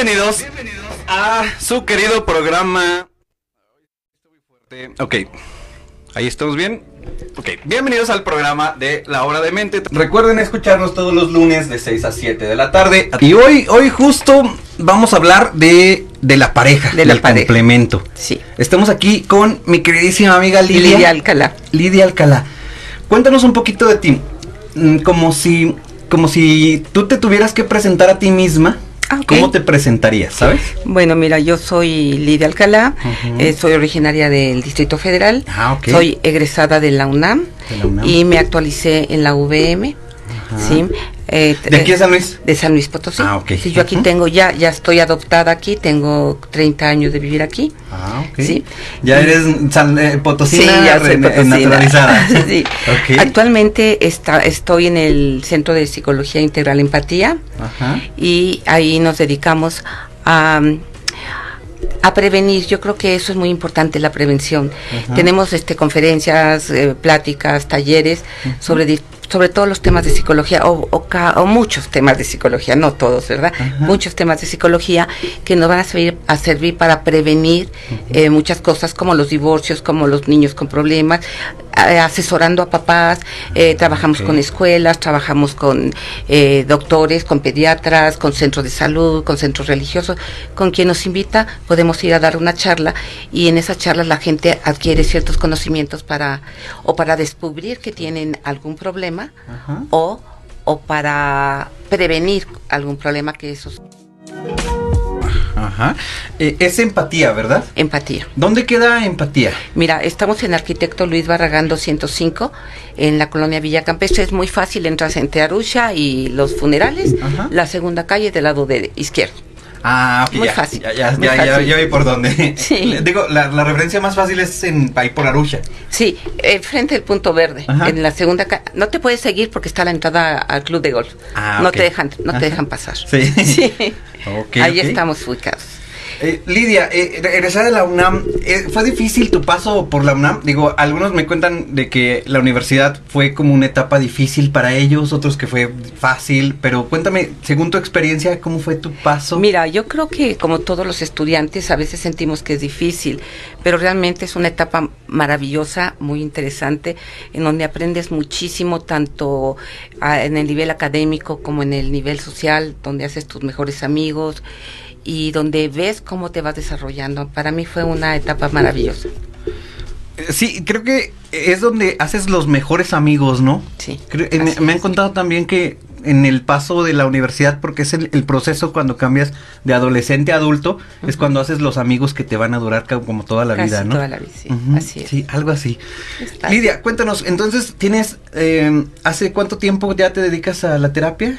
Bienvenidos a su querido programa. Ok, ahí estamos bien. Ok, bienvenidos al programa de La Hora de Mente. Recuerden escucharnos todos los lunes de 6 a 7 de la tarde. Y hoy, hoy justo vamos a hablar de, de la pareja, De la del pareja. complemento. Sí. Estamos aquí con mi queridísima amiga Lidia. Lidia Alcalá. Lidia Alcalá. Cuéntanos un poquito de ti. Mm, Como si, como si tú te tuvieras que presentar a ti misma. Ah. ¿Cómo te presentarías, sabes? Bueno, mira, yo soy Lidia Alcalá, eh, soy originaria del Distrito Federal, Ah, ok. soy egresada de la UNAM, De la UNAM. y me actualicé en la VM. ¿sí? Eh, ¿De aquí eh, a San Luis? De San Luis Potosí. Ah, ok. Sí, yo aquí tengo, ya, ya estoy adoptada aquí, tengo 30 años de vivir aquí. Ah, ok. Sí. Ya eres san, eh, potosina, sí, ya soy re- potosina. naturalizada. sí. Ok. Actualmente está, estoy en el Centro de Psicología Integral Empatía. Ajá. y ahí nos dedicamos a, a prevenir. Yo creo que eso es muy importante, la prevención. Ajá. Tenemos este conferencias, eh, pláticas, talleres sobre di- sobre todos los temas de psicología o, o o muchos temas de psicología, no todos, ¿verdad? Ajá. Muchos temas de psicología que nos van a servir a servir para prevenir eh, muchas cosas como los divorcios, como los niños con problemas, eh, asesorando a papás, eh, trabajamos Ok. con escuelas, trabajamos con eh, doctores, con pediatras, con centros de salud, con centros religiosos, con quien nos invita podemos ir a dar una charla y en esa charla la gente adquiere ciertos conocimientos para o para descubrir que tienen algún problema Ajá. o o para prevenir algún problema que eso es Ajá. Eh, es empatía, ¿verdad? empatía. ¿Dónde queda empatía? Mira, estamos en Arquitecto Luis Barragán 205, en la colonia Villa Campestre. Es muy fácil, entras entre Arusha y los funerales, Ajá. la segunda calle del lado de izquierdo. Ah, ok, Muy ya, fácil, Ya, ya, muy ya, ya, fácil. ya vi por dónde. Sí. Digo, la, la referencia más fácil es en ahí por Arusha. Sí, eh, frente al punto verde, Ajá. en la segunda. No te puedes seguir porque está la entrada al club de golf. Ah, no te dejan, no Ajá. te dejan pasar. Sí. Sí. Ok, Ahí estamos ubicados. Eh, Lidia, eh, regresar de la UNAM, eh, ¿fue difícil tu paso por la UNAM? Digo, algunos me cuentan de que la universidad fue como una etapa difícil para ellos, otros que fue fácil, pero cuéntame, según tu experiencia, ¿cómo fue tu paso? Mira, yo creo que como todos los estudiantes a veces sentimos que es difícil, pero realmente es una etapa maravillosa, muy interesante, en donde aprendes muchísimo tanto ah, en el nivel académico como en el nivel social, donde haces tus mejores amigos y donde ves cómo te vas desarrollando. Para mí fue una etapa maravillosa. Eh, Sí, creo que es donde haces los mejores amigos, ¿no? Sí. Creo- eh, me, han contado también que en el paso de la universidad, porque es el, el proceso cuando cambias de adolescente a adulto, es cuando haces los amigos que te van a durar como toda la Casi vida, ¿no? toda la vida, sí, así es. Sí, algo así. Está- Lidia, cuéntanos, entonces, ¿tienes, eh, hace cuánto tiempo ya te dedicas a la terapia?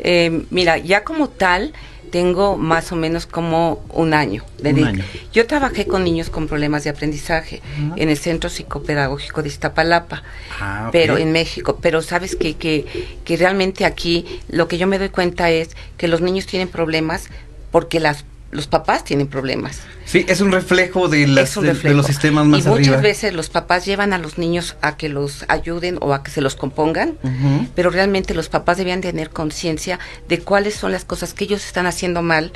Eh, mira, ya como tal, tengo más o menos como un año. de Un año. Yo trabajé con niños con problemas de aprendizaje en el Centro Psicopedagógico de Iztapalapa, Ah, pero en México. Pero sabes que, que, que realmente aquí lo que yo me doy cuenta es que los niños tienen problemas porque las los papás tienen problemas. Sí, es un reflejo de, las, de- de los sistemas más y muchas veces los papás llevan a los niños a que los ayuden o a que se los compongan pero realmente los papás debían tener conciencia de cuáles son las cosas que ellos están haciendo mal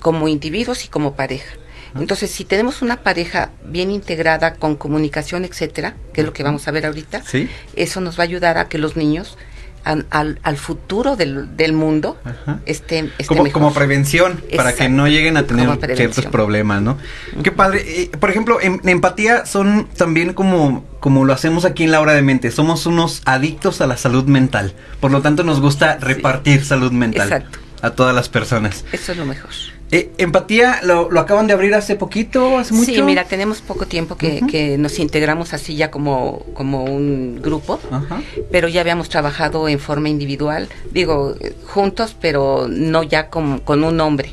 como individuos y como pareja. Entonces, si tenemos una pareja bien integrada con comunicación, etcétera, que es lo que vamos a ver ahorita, Sí. eso nos va a ayudar a que los niños al, al futuro del, del mundo Ajá. estén como, mejor. como prevención, para que no lleguen a tener ciertos problemas, ¿no? Qué padre. Eh, por ejemplo, en, en empatía son también como, como lo hacemos aquí en la hora de mente. Somos unos adictos a la salud mental. Por lo tanto, nos gusta repartir salud mental Exacto. A todas las personas. Eso es lo mejor. Eh, empatía, lo, lo acaban de abrir hace poquito, hace mucho. Sí, mira, tenemos poco tiempo que, Ujú. que nos integramos así ya como, como un grupo. Ajá. pero ya habíamos trabajado en forma individual, digo, juntos, pero no ya con, con un nombre,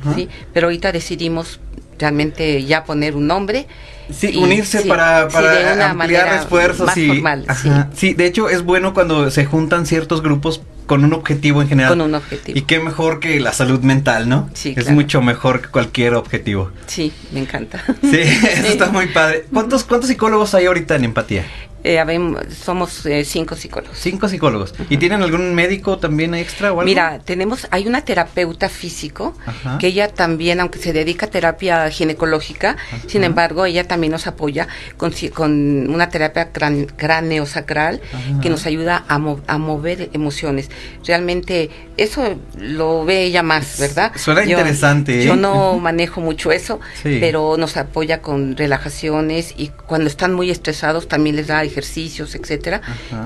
Ajá. ¿sí? Pero ahorita decidimos realmente ya poner un nombre. Sí, y- unirse sí, para, sí, para una ampliar esfuerzos y formal, Ajá. sí, de hecho es bueno cuando se juntan ciertos grupos con un objetivo en general. Con un objetivo. Y qué mejor que la salud mental, ¿no? Sí, Es claro. mucho mejor que cualquier objetivo. Sí, me encanta. Sí, eso está muy padre. ¿Cuántos, cuántos psicólogos hay ahorita en empatía? Eh, habemos- somos eh, cinco psicólogos. Cinco psicólogos. ¿Y tienen algún médico también extra o algo? Mira, tenemos, hay una terapeuta físico Ajá. que ella también, aunque se dedica a terapia ginecológica, sin embargo, ella también nos apoya con, con una terapia craneosacral Ajá. que nos ayuda a, mo- a mover emociones. Realmente eso lo ve ella más, ¿verdad? Suena interesante, ¿eh? Yo no manejo mucho eso, Sí. pero nos apoya con relajaciones y cuando están muy estresados también les da ejercicios, etcétera.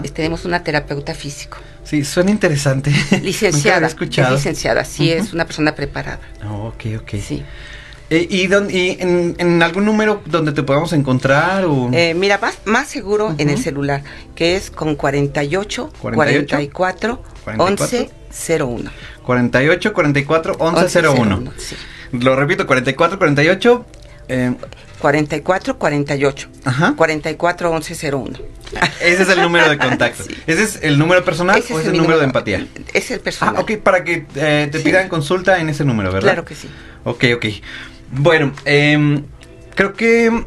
Eh, Tenemos una terapeuta físico. Sí, suena interesante. Licenciada. escuchado. Es licenciada, sí, Ujú. es una persona preparada. Oh, ok, ok. Sí. Eh, ¿Y, dónde- y en, en algún número donde te podamos encontrar? O... Eh, mira, más, más seguro en el celular, que es con 48, 48, 44, 11, 01. 48 44 11 01. Sí. Lo repito, 44 48. Eh, 44, 48. ajá. 44, 11, 01. Ese es el número de contacto. Sí. ¿Ese es el número personal Ese o es el número de empatía? Es el personal. Ah, ok, para que eh, te Sí. pidan consulta en ese número, ¿verdad? Claro que sí. Ok, ok. Bueno, em, creo que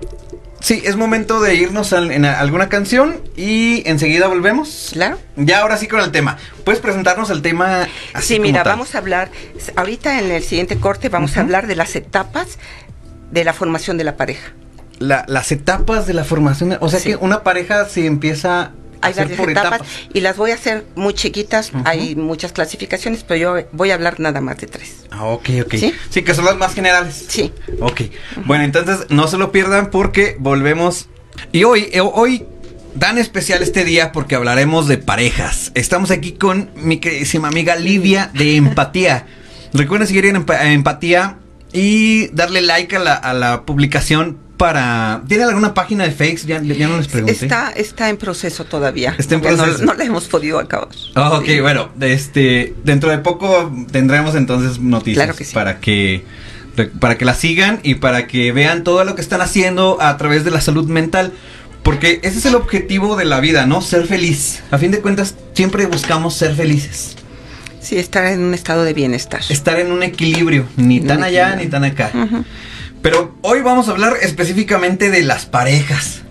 sí, es momento de irnos al- en a- alguna canción y enseguida volvemos. Claro. Ya ahora sí con el tema. ¿Puedes presentarnos el tema así Sí, como mira, tal? vamos a hablar, ahorita en el siguiente corte vamos a hablar de las etapas de la formación de la pareja. La- las etapas de la formación. o sea Sí. que una pareja se empieza Hay varias etapas, etapas. y las voy a hacer muy chiquitas. Hay muchas clasificaciones, pero yo voy a hablar nada más de tres. Ah, ok, ok. ¿Sí? Sí, que son las más generales. Sí. Ok. Bueno, entonces no se lo pierdan porque volvemos. Y hoy, eh, hoy tan especial este día porque hablaremos de parejas. Estamos aquí con mi queridísima amiga Lidia de Empatía. Recuerden seguir en Empa- Empatía y darle like a la, a la publicación para... ¿Tiene alguna página de fakes? Ya, ya no les pregunté. Está, está en proceso todavía. Está en porque no- proceso. No, la hemos podido acabar. Ah, ok, Sí. bueno, este, dentro de poco tendremos entonces noticias Claro que sí. para que para que la sigan y para que vean todo lo que están haciendo a través de la salud mental, porque ese es el objetivo de la vida, ¿no? Ser feliz. A fin de cuentas, siempre buscamos ser felices, Sí, estar en un estado de bienestar. estar en un equilibrio, ni En tan allá equilibrio. ni tan acá. Pero hoy vamos a hablar específicamente de las parejas.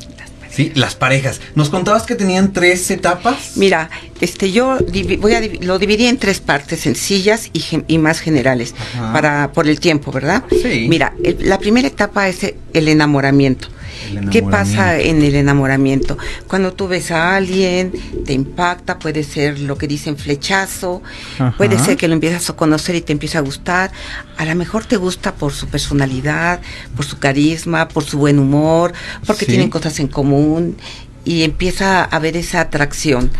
Sí, las parejas. Nos contabas que tenían tres etapas. Mira, este, yo voy a divi- lo dividí en tres partes, sencillas y, y más generales, Ajá. para por el tiempo, ¿verdad? Sí. Mira, el- la primera etapa es el enamoramiento. ¿Qué pasa en el enamoramiento? Cuando tú ves a alguien, te impacta, puede ser lo que dicen flechazo, Ajá. puede ser que lo empiezas a conocer y te empieza a gustar. A lo mejor te gusta por su personalidad, por su carisma, por su buen humor, porque Sí. tienen cosas en común y empieza a haber esa atracción.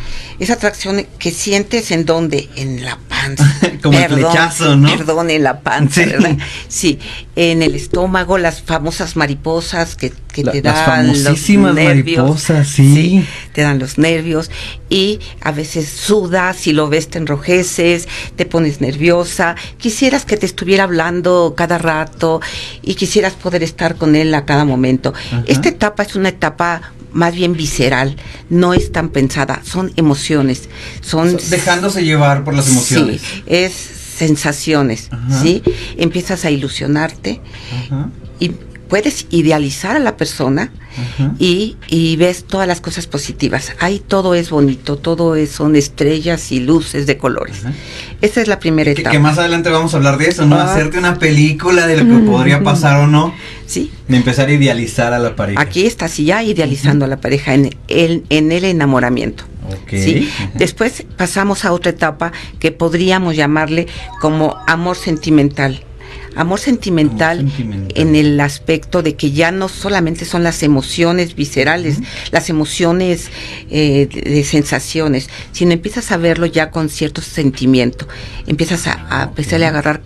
Esa atracción que sientes en dónde? En la panza. Como el flechazo, ¿no? Perdón, en la panza, Sí. ¿verdad? Sí, en el estómago, las famosas mariposas que, que La- te las dan famosísimas los nervios. mariposas, sí. Te dan los nervios y a veces sudas, si lo ves te enrojeces, te pones nerviosa. Quisieras que te estuviera hablando cada rato y quisieras poder estar con él a cada momento. Ajá. Esta etapa es una etapa más bien visceral, no es tan pensada, son emociones, son So- Dejándose llevar por las emociones. Sí, es sensaciones, Ajá. ¿sí? Empiezas a ilusionarte Ajá, y puedes idealizar a la persona y, y ves todas las cosas positivas. Ahí todo es bonito, todo es, son estrellas y luces de colores. Ajá. Esta es la primera etapa. que más adelante vamos a hablar de eso, ¿no? Ah. Hacerte una película de lo que podría pasar o no. Sí, De empezar a idealizar a la pareja. aquí estás ya idealizando a la pareja en el, en el enamoramiento. Ok. ¿sí? Después pasamos a otra etapa que podríamos llamarle como amor sentimental. Amor sentimental, Amor sentimental. en el aspecto de que ya no solamente son las emociones viscerales, las emociones eh, de, de sensaciones, sino empiezas a verlo ya con cierto sentimiento. Empiezas a, a empezarle a agarrar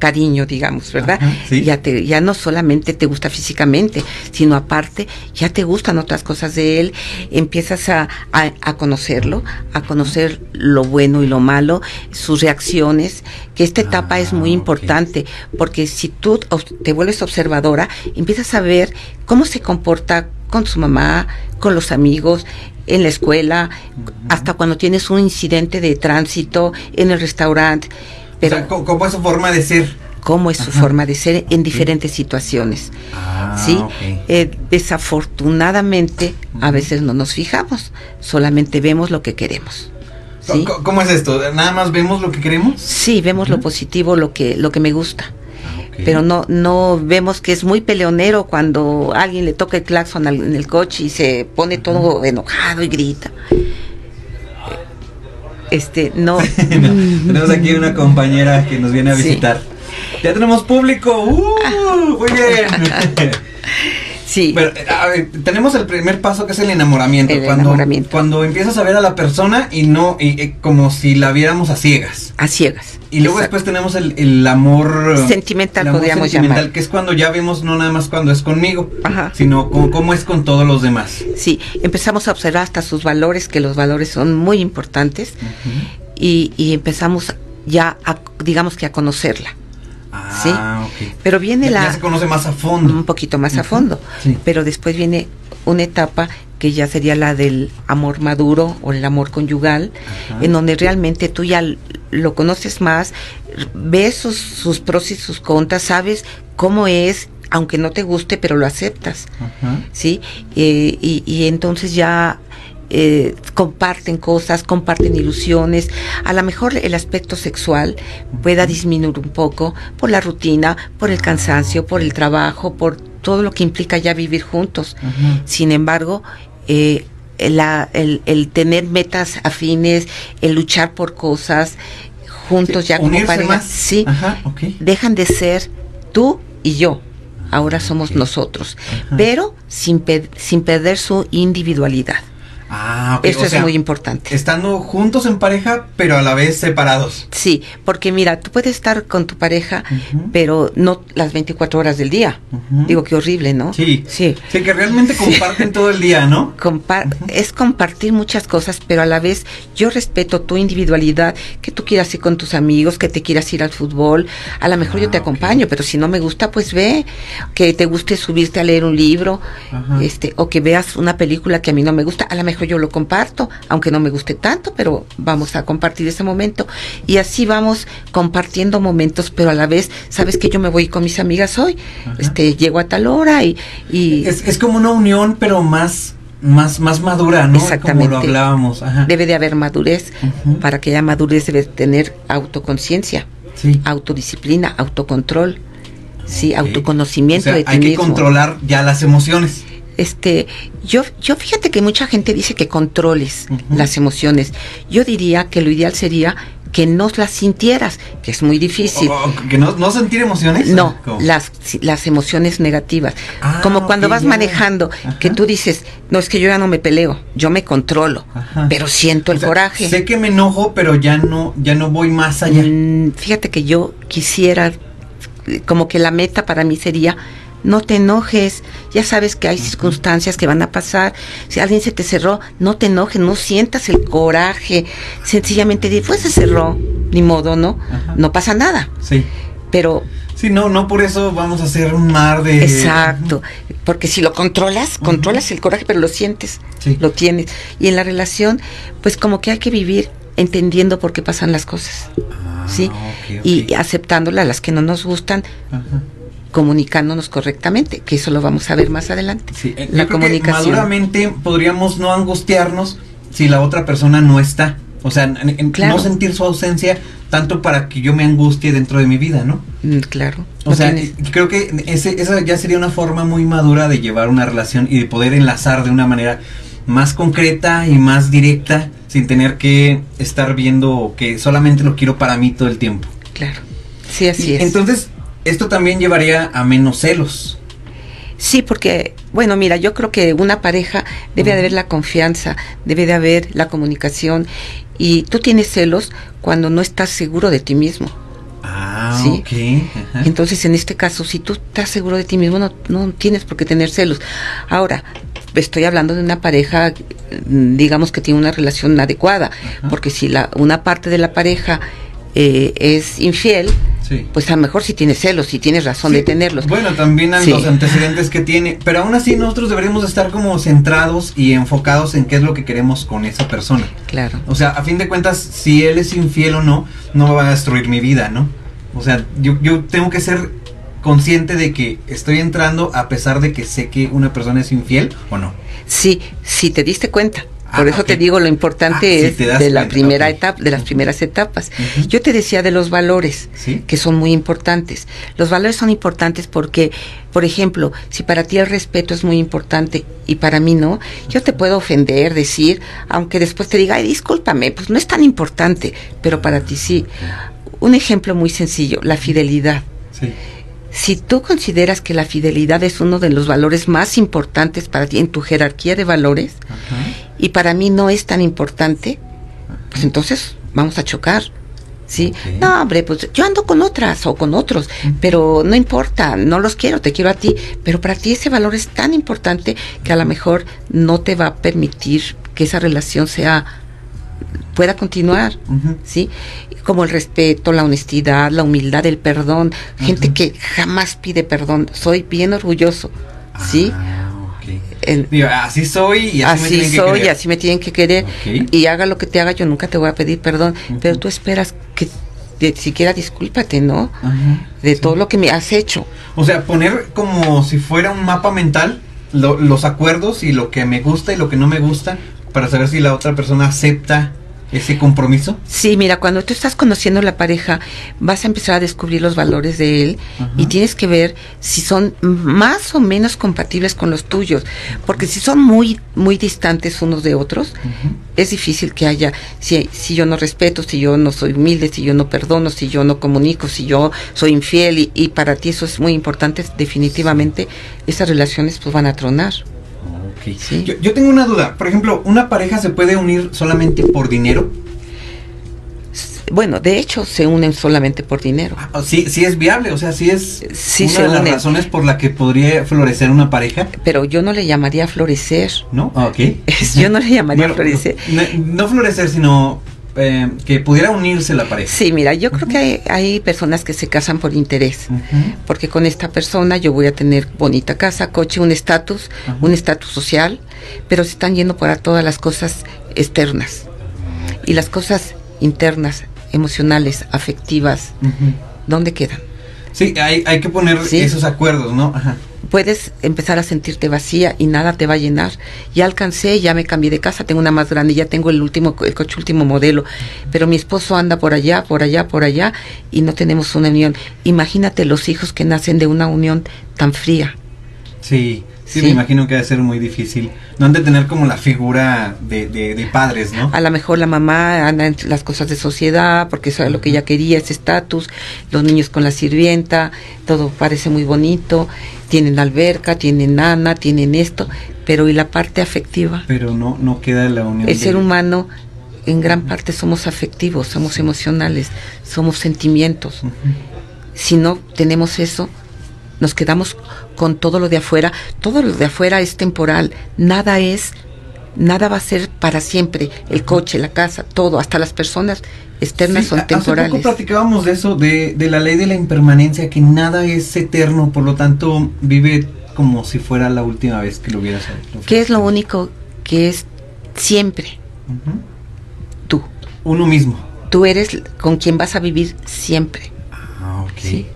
cariño, digamos, ¿verdad? Ajá, sí. Ya te, ya no solamente te gusta físicamente, sino aparte ya te gustan otras cosas de él, empiezas a, a- a conocerlo, a conocer lo bueno y lo malo, sus reacciones, que esta etapa Ah, es muy ok. importante, porque si tú te vuelves observadora, empiezas a ver cómo se comporta con su mamá, con los amigos, en la escuela, hasta cuando tienes un incidente de tránsito en el restaurante. Pero o sea, ¿cómo es su forma de ser? cómo es su Ajá. forma de ser en diferentes situaciones. Ah, ¿sí? ok. Eh, desafortunadamente, a veces no nos fijamos, solamente vemos lo que queremos. ¿sí? ¿Cómo- ¿Cómo es esto? ¿Nada más vemos lo que queremos? Sí, vemos lo Ujú. positivo, lo que, lo que me gusta. Ah. Pero no, no vemos que es muy peleonero cuando alguien le toca el claxon al- en el coche y se pone todo enojado y grita. Este, no. No, tenemos aquí una compañera que nos viene a Sí. visitar. Ya tenemos público. ¡Uh! Muy bien. Sí, Pero, a ver, tenemos el primer paso que es el enamoramiento. El cuando, enamoramiento. cuando empiezas a ver a la persona y no, y, eh, como si la viéramos a ciegas. a ciegas. Y luego Exacto. después tenemos el, el amor Sentimental, el amor podríamos sentimental, llamar. que es cuando ya vemos no nada más cuando es conmigo, Ajá. sino como, cómo es con todos los demás. Sí, empezamos a observar hasta sus valores, que los valores son muy importantes, y, y empezamos ya, a, digamos que a conocerla. Ah, ok. Pero viene Ya, la... ya se conoce más a fondo. un poquito más a fondo. sí. Pero después viene una etapa que ya sería la del amor maduro o el amor conyugal, Ajá. en donde realmente tú ya lo conoces más, ves sus, sus pros y sus contras, sabes cómo es, aunque no te guste, pero lo aceptas, Ajá. ¿sí? Eh, y, y entonces ya eh, comparten cosas, comparten ilusiones. A lo mejor el aspecto sexual pueda disminuir un poco por la rutina, por el cansancio, por el trabajo, por todo lo que implica ya vivir juntos. Sin embargo, eh, la- el, el tener metas afines, el luchar por cosas juntos ya como pareja, más. sí, Ajá, dejan de ser tú y yo. Ahora somos nosotros, Ajá. pero sin, pe- sin perder su individualidad. Ah, ok. Eso o es muy importante. Estando juntos en pareja, pero a la vez separados. Sí, porque mira, tú puedes estar con tu pareja, pero no las 24 horas del día. Digo, qué horrible, ¿no? Sí. Sí. Sí, que realmente comparten todo el día, ¿no? Compa- Es compartir muchas cosas, pero a la vez yo respeto tu individualidad, que tú quieras ir con tus amigos, que te quieras ir al fútbol. A lo mejor Ah, yo te ok. acompaño, pero si no me gusta, pues ve. Que te guste subirte a leer un libro, este, o que veas una película que a mí no me gusta. A lo mejor yo lo comparto, aunque no me guste tanto, pero vamos a compartir ese momento. Y así vamos compartiendo momentos, pero a la vez, sabes que yo me voy con mis amigas hoy. Ajá. Este, llego a tal hora y, y Es, es como una unión, pero más, más, más madura, ¿no? Exactamente. Como lo hablábamos. Ajá. debe de haber madurez. Para que haya madurez debe tener autoconciencia, Sí. autodisciplina, autocontrol, sí, autoconocimiento O sea, de ti hay que mismo. controlar ya las emociones. Este, yo, yo fíjate que mucha gente dice que controles las emociones. Yo diría que lo ideal sería que no las sintieras, que es muy difícil. O- o que no, no sentir emociones. No, las, las emociones negativas. Ah, Como cuando vas manejando, que tú dices, no es que yo ya no me peleo, yo me controlo, Ajá. pero siento el O sea, coraje. Sé que me enojo, pero ya no, ya no voy más allá. Mm, fíjate que yo quisiera, como que la meta para mí sería, no te enojes, ya sabes que hay circunstancias que van a pasar, si alguien se te cerró, no te enojes, no sientas el coraje, sencillamente di, pues se cerró, ni modo, ¿no? Ajá. No pasa nada, Sí. pero Sí, no, no por eso vamos a hacer un mar de. exacto, porque si lo controlas, controlas el coraje, pero lo sientes, Sí. lo tienes, y en la relación, pues como que hay que vivir entendiendo por qué pasan las cosas, Ah, ¿sí? ok, ok. Y aceptándolas, las que no nos gustan, Ajá. Comunicándonos correctamente, que eso lo vamos a ver más adelante. Sí, eh, la comunicación. maduramente podríamos no angustiarnos si la otra persona no está. O sea, Claro. no sentir su ausencia tanto para que yo me angustie dentro de mi vida, ¿no? Mm, claro. O no sea, tienes- creo que ese, esa ya sería una forma muy madura de llevar una relación y de poder enlazar de una manera más concreta y más directa sin tener que estar viendo que solamente lo quiero para mí todo el tiempo. claro. Sí, así Y es. Entonces, esto también llevaría a menos celos. sí, porque, bueno, mira, yo creo que una pareja debe de haber la confianza, debe de haber la comunicación. Y tú tienes celos cuando no estás seguro de ti mismo. Ah, Sí. ajá. Entonces, en este caso, si tú estás seguro de ti mismo, no, no tienes por qué tener celos. Ahora, estoy hablando de una pareja, mm, digamos que tiene una relación adecuada, Ajá. porque si la, una parte de la pareja eh, es infiel, Sí. pues a lo mejor sí tienes celos, sí tienes razón de tenerlos. Bueno, también a los antecedentes que tiene, pero aún así nosotros deberíamos estar como centrados y enfocados en qué es lo que queremos con esa persona. Claro. O sea, a fin de cuentas, si él es infiel o no, no va a destruir mi vida, ¿no? O sea, yo, yo tengo que ser consciente de que estoy entrando a pesar de que sé que una persona es infiel o no. Sí, si te diste cuenta. Por Ah, eso ok. te digo, lo importante Ah, es de la primera etapa, de las primeras etapas. Yo te decía de los valores, Sí. que son muy importantes. Los valores son importantes porque, por ejemplo, si para ti el respeto es muy importante y para mí no, yo te puedo ofender, decir, aunque después te diga, ay, discúlpame, pues no es tan importante, pero para ti sí. Un ejemplo muy sencillo, la fidelidad. Sí. Si tú consideras que la fidelidad es uno de los valores más importantes para ti en tu jerarquía de valores Ajá. y para mí no es tan importante, pues entonces vamos a chocar. ¿Sí? No, hombre, pues yo ando con otras o con otros, pero no importa, no los quiero, te quiero a ti, pero para ti ese valor es tan importante que a lo mejor no te va a permitir que esa relación sea pueda continuar. Ujú. ¿sí? Como el respeto, la honestidad, la humildad, el perdón. Gente Ujú. que jamás pide perdón. Soy bien orgulloso, ¿sí? Ah, ok. El- Digo, así soy y así, me así tienen que soy, querer. así me tienen que querer. Ok. Y haga lo que te haga, yo nunca te voy a pedir perdón. Ujú. Pero tú esperas que de, siquiera discúlpate, ¿no? Ajá. De Sí. todo lo que me has hecho. O sea, poner como si fuera un mapa mental lo- los acuerdos y lo que me gusta y lo que no me gusta para saber si la otra persona acepta ese compromiso. Sí, mira, cuando tú estás conociendo a la pareja, vas a empezar a descubrir los valores de él Ajá. y tienes que ver si son más o menos compatibles con los tuyos, porque si son muy muy distantes unos de otros, es difícil que haya si si yo no respeto, si yo no soy humilde, si yo no perdono, si yo no comunico, si yo soy infiel y, y para ti eso es muy importante, definitivamente esas relaciones pues van a tronar. Sí. Yo, yo tengo una duda. Por ejemplo, ¿una pareja se puede unir solamente por dinero? Bueno, de hecho se unen solamente por dinero. Ah, Sí, sí es viable, o sea, sí es Sí una se de las razones por la que podría florecer una pareja, Pero yo no le llamaría florecer. ¿no? Ah, Ok. Yo no le llamaría Bueno, florecer. No, no florecer, sino eh, que pudiera unirse la pareja. Sí, mira, yo creo que hay, hay personas que se casan por interés. Porque con esta persona yo voy a tener bonita casa, coche, un estatus, un estatus social, pero se están yendo para todas las cosas externas. Y las cosas internas, emocionales, afectivas. ¿dónde quedan? Sí, hay, hay que poner Sí. esos acuerdos, ¿no? Ajá. Puedes empezar a sentirte vacía y nada te va a llenar. Ya alcancé, ya me cambié de casa, tengo una más grande, ya tengo el último, el coche último modelo, pero mi esposo anda por allá, por allá, por allá y no tenemos una unión. Imagínate los hijos que nacen de una unión tan fría. Sí, sí, Sí. me imagino que debe ser muy difícil. No han de tener como la figura de, de, de padres, ¿no? A lo mejor la mamá anda en las cosas de sociedad porque eso es lo que ella quería, ese estatus, los niños con la sirvienta, todo parece muy bonito, tienen alberca, tienen nana, tienen esto, pero ¿y la parte afectiva? Pero no, no queda la unión. El de- ser humano en gran parte somos afectivos, somos emocionales, somos sentimientos. Si no tenemos eso, nos quedamos con todo lo de afuera. Todo lo de afuera es temporal, nada es, nada va a ser para siempre. El coche, la casa, todo, hasta las personas externas Sí, son a- Hace temporales. poco platicábamos de eso, de, de la ley de la impermanencia, que nada es eterno, por lo tanto vive como si fuera la última vez que lo hubieras hecho. ¿Qué es lo único que es siempre? Tú. Uno mismo. Tú eres con quien vas a vivir siempre. Sí.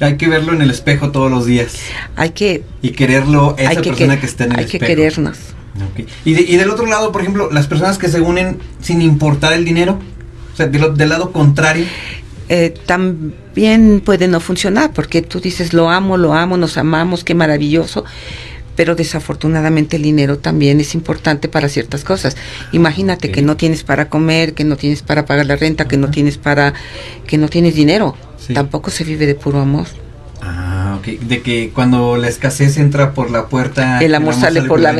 Hay que verlo en el espejo todos los días Hay que, y quererlo esa hay que, persona que- que, está en el hay que espejo. querernos. Y, de- y del otro lado, por ejemplo, las personas que se unen sin importar el dinero, o sea, de lo- del lado contrario. eh, también puede no funcionar, porque tú dices, lo amo, lo amo, nos amamos, qué maravilloso, pero desafortunadamente el dinero también es importante para ciertas cosas. Imagínate que no tienes para comer, que no tienes para pagar la renta, que no tienes para, que no tienes dinero. Sí. Tampoco se vive de puro amor. Ah, ok. De que cuando la escasez entra por la puerta, El amor sale por la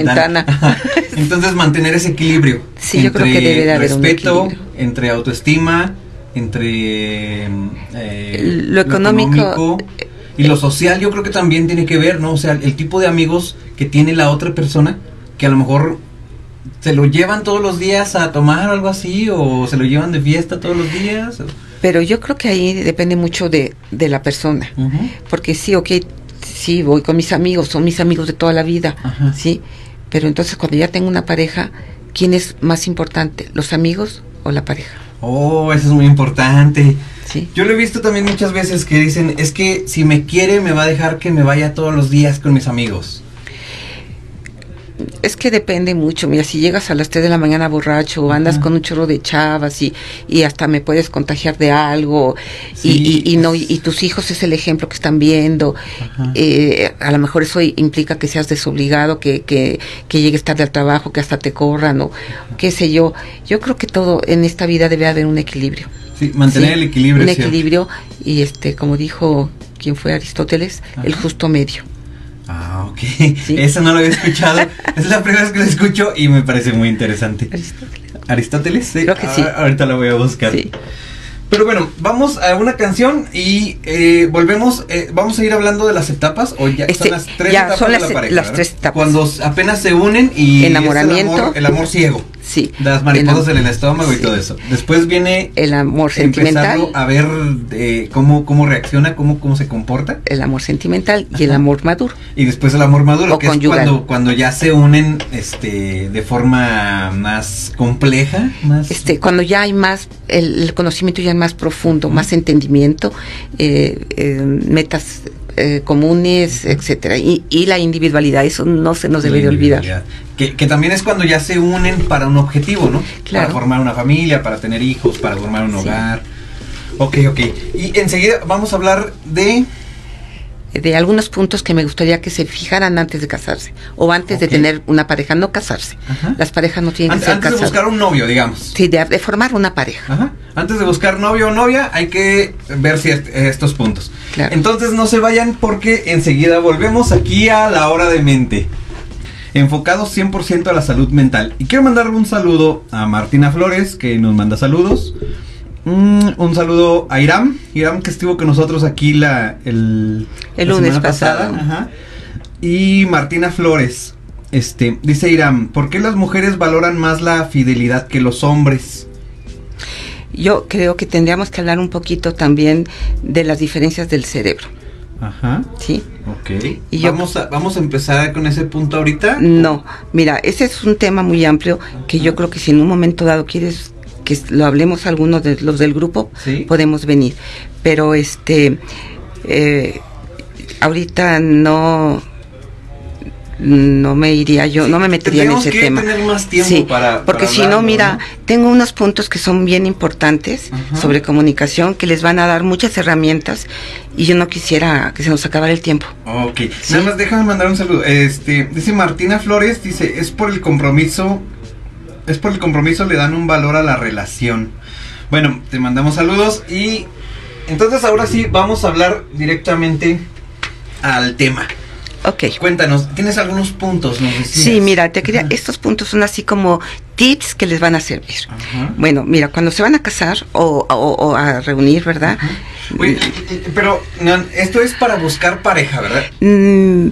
Ajá. Entonces mantener ese equilibrio. Sí, yo creo que debe de haber un respeto, equilibrio. entre autoestima, entre eh, Lo económico, y lo social. Yo creo que también tiene que ver, ¿no? O sea, el tipo de amigos que tiene la otra persona, que a lo mejor se lo llevan todos los días a tomar o algo así, o se lo llevan de fiesta todos los días. o- Pero yo creo que ahí depende mucho de, de la persona. Porque sí, ok, sí, voy con mis amigos, son mis amigos de toda la vida, Ajá. ¿sí? Pero entonces cuando ya tengo una pareja, ¿quién es más importante, los amigos o la pareja? Oh, eso es muy importante. Sí. Yo lo he visto también muchas veces que dicen, es que si me quiere me va a dejar que me vaya todos los días con mis amigos. Es que depende mucho. Mira, si llegas a las 3 de la mañana borracho o andas con un chorro de chavas y, y hasta me puedes contagiar de algo y- Sí, y, y no y, tus hijos es el ejemplo que están viendo. Eh, a lo mejor eso implica que seas desobligado, que, que, que llegues tarde al trabajo, que hasta te corran o qué sé yo. Yo creo que todo en esta vida debe haber un equilibrio. Sí, mantener Sí, el equilibrio. Un equilibrio y este, como dijo quien fue Aristóteles, el justo medio. Ah, ok. Sí. Eso no lo había escuchado. es la primera vez que lo escucho y me parece muy interesante. Aristóteles. ¿Aristóteles? Sí. Creo que Ah, sí. Ahorita la voy a buscar. Sí. Pero bueno, vamos a una canción y eh, volvemos. eh, vamos a ir hablando de las etapas. O ya Este, son las tres ya etapas son de las- la pareja. las ¿verdad? tres etapas. Cuando apenas se unen y. es Enamoramiento. El amor, el amor ciego. Sí. Las mariposas en el estómago y Sí. todo eso. Después viene. El amor sentimental. Empezarlo a ver eh, cómo, cómo reacciona, cómo, cómo se comporta. El amor sentimental y el amor maduro. Y después el amor maduro, O que es cuando, cuando ya se unen este, de forma más compleja. Más, Este, cuando ya hay más, el, el conocimiento ya es más profundo, más entendimiento, eh, eh, metas eh, comunes, etcétera, y, y la individualidad, eso no se nos debe de olvidar. Que, que también es cuando ya se unen para un objetivo, ¿no? Claro. Para formar una familia, para tener hijos, para formar un Sí. hogar. Ok, ok. Y enseguida vamos a hablar de... De algunos puntos que me gustaría que se fijaran antes de casarse o antes de tener una pareja, no casarse. Ajá. Las parejas no tienen An- que ser antes de buscar un novio, digamos. Sí, de, de formar una pareja. Ajá. Antes de buscar novio o novia, hay que ver si est- estos puntos. Claro. Entonces no se vayan porque enseguida volvemos aquí a la hora de mente. Enfocados 100% a la salud mental. Y quiero mandarle un saludo a Martina Flores, que nos manda saludos. Mm, un saludo a Iram. Iram que estuvo con nosotros aquí la, el, El la lunes pasado. Ajá. Y Martina Flores. Este, dice Iram, ¿por qué las mujeres valoran más la fidelidad que los hombres? Yo creo que tendríamos que hablar un poquito también de las diferencias del cerebro, Ajá. ¿sí? Ok. Y yo- vamos, a, vamos a empezar con ese punto ahorita. No, mira, ese es un tema muy amplio que yo creo que si en un momento dado quieres que lo hablemos algunos de los del grupo, Sí. podemos venir. Pero este, eh, ahorita no, no me iría yo, no me metería en ese que tema. tener más tiempo Sí, para- porque para si no, mira, ¿no? tengo unos puntos que son bien importantes sobre comunicación que les van a dar muchas herramientas y yo no quisiera que se nos acabara el tiempo. Ok. Sí. Nada más déjame mandar un saludo. Este, dice Martina Flores, dice, es por el compromiso, es por el compromiso le dan un valor a la relación. Bueno, te mandamos saludos y entonces ahora sí vamos a hablar directamente al tema. Ok. Cuéntanos, ¿tienes algunos puntos? Sí, mira, te quería, estos puntos son así como tips que les van a servir. Bueno, mira, cuando se van a casar o, o- o a reunir, ¿verdad? Oye, pero no, esto es para buscar pareja, ¿verdad? Mm,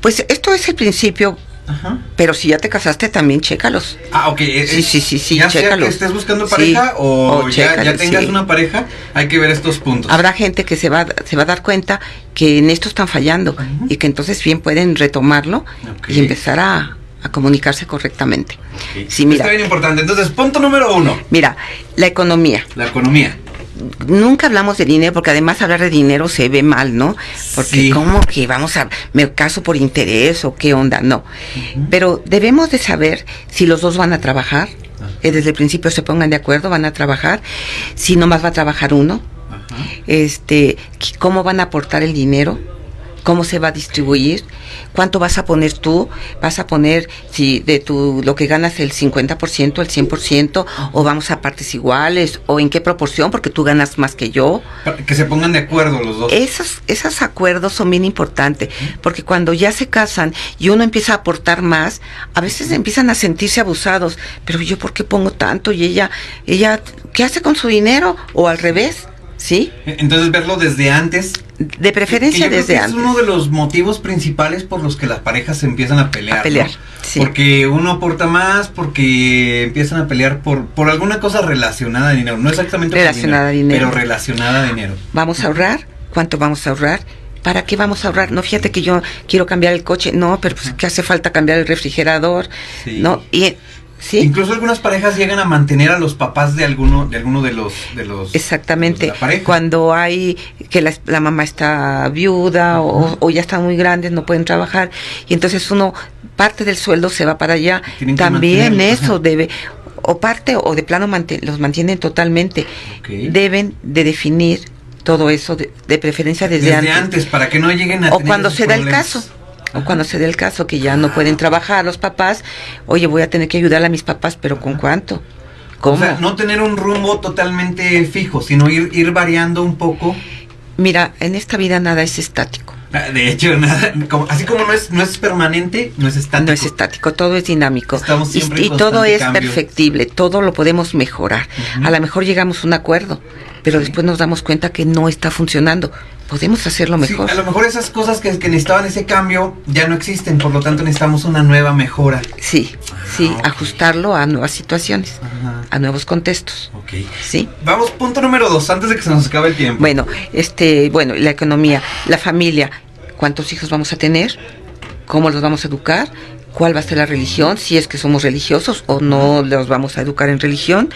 pues esto es el principio, Ajá. pero si ya te casaste también chécalos. Ah, ok. es- Sí, sí, sí, sí, Ya sea que chécalos. estés buscando Sí, pareja o, ya, ya chécalos, tengas sí. una pareja, hay que ver estos puntos. Habrá gente que se va, se va a dar cuenta que en esto están fallando y que entonces bien pueden retomarlo y empezar a, a comunicarse correctamente. Ok. Sí, mira, Está bien importante. Entonces, punto número uno, mira, la economía. la economía. Nunca hablamos de dinero porque además hablar de dinero se ve mal, ¿no? Porque Sí. como que vamos a me caso por interés o qué onda, no. Pero debemos de saber si los dos van a trabajar, que desde el principio se pongan de acuerdo, van a trabajar, si nomás va a trabajar uno, este, cómo van a aportar el dinero, cómo se va a distribuir, cuánto vas a poner tú, vas a poner si de tu lo que ganas el 50%, el 100% o vamos a partes iguales o en qué proporción porque tú ganas más que yo. Que se pongan de acuerdo los dos. Esos esos acuerdos son bien importantes porque cuando ya se casan y uno empieza a aportar más, a veces empiezan a sentirse abusados, pero yo por qué pongo tanto y ella ella ¿qué hace con su dinero o al revés? ¿Sí? Entonces, verlo desde antes. De preferencia desde que antes. Es uno de los motivos principales por los que las parejas se empiezan a pelear. A pelear, ¿no? sí. Porque uno aporta más, porque empiezan a pelear por, por alguna cosa relacionada a dinero. No exactamente por Relacionada a dinero. pero relacionada a dinero. ¿Vamos a ahorrar? ¿Cuánto vamos a ahorrar? ¿Para qué vamos a ahorrar? No, fíjate que yo quiero cambiar el coche. No, pero pues que hace falta cambiar el refrigerador. Sí. No, y ¿sí? Incluso algunas parejas llegan a mantener a los papás de alguno de alguno de los de los Exactamente. de. Cuando hay que la, la mamá está viuda o, o ya están muy grandes, no pueden trabajar y entonces uno parte del sueldo se va para allá. También eso ajá. debe o parte o de plano los mantienen totalmente. Deben de definir todo eso de, de preferencia desde, desde, antes. antes. para que no lleguen a o tener cuando se da el caso o cuando se da el caso que ya no pueden trabajar los papás oye voy a tener que ayudar a mis papás pero con cuánto cómo O sea, no tener un rumbo totalmente fijo, sino ir, ir variando un poco. mira en esta vida nada es estático Ah, De hecho, nada, como- así como no es, no es permanente, no es estático. no es estático todo es dinámico Estamos y, y todo es cambio. perfectible todo lo podemos mejorar a lo mejor llegamos a un acuerdo pero Sí. después nos damos cuenta que no está funcionando podemos hacerlo Sí, mejor a lo mejor esas cosas que, que necesitaban ese cambio ya no existen, por lo tanto necesitamos una nueva mejora. sí sí Ah, ok. ajustarlo a nuevas situaciones Ajá. a nuevos contextos Ok. sí Vamos, punto número dos, antes de que se nos acabe el tiempo. Bueno, este, bueno, la economía, la familia, ¿cuántos hijos vamos a tener? ¿Cómo los vamos a educar? ¿Cuál va a ser la religión? Si es que somos religiosos o no los vamos a educar en religión.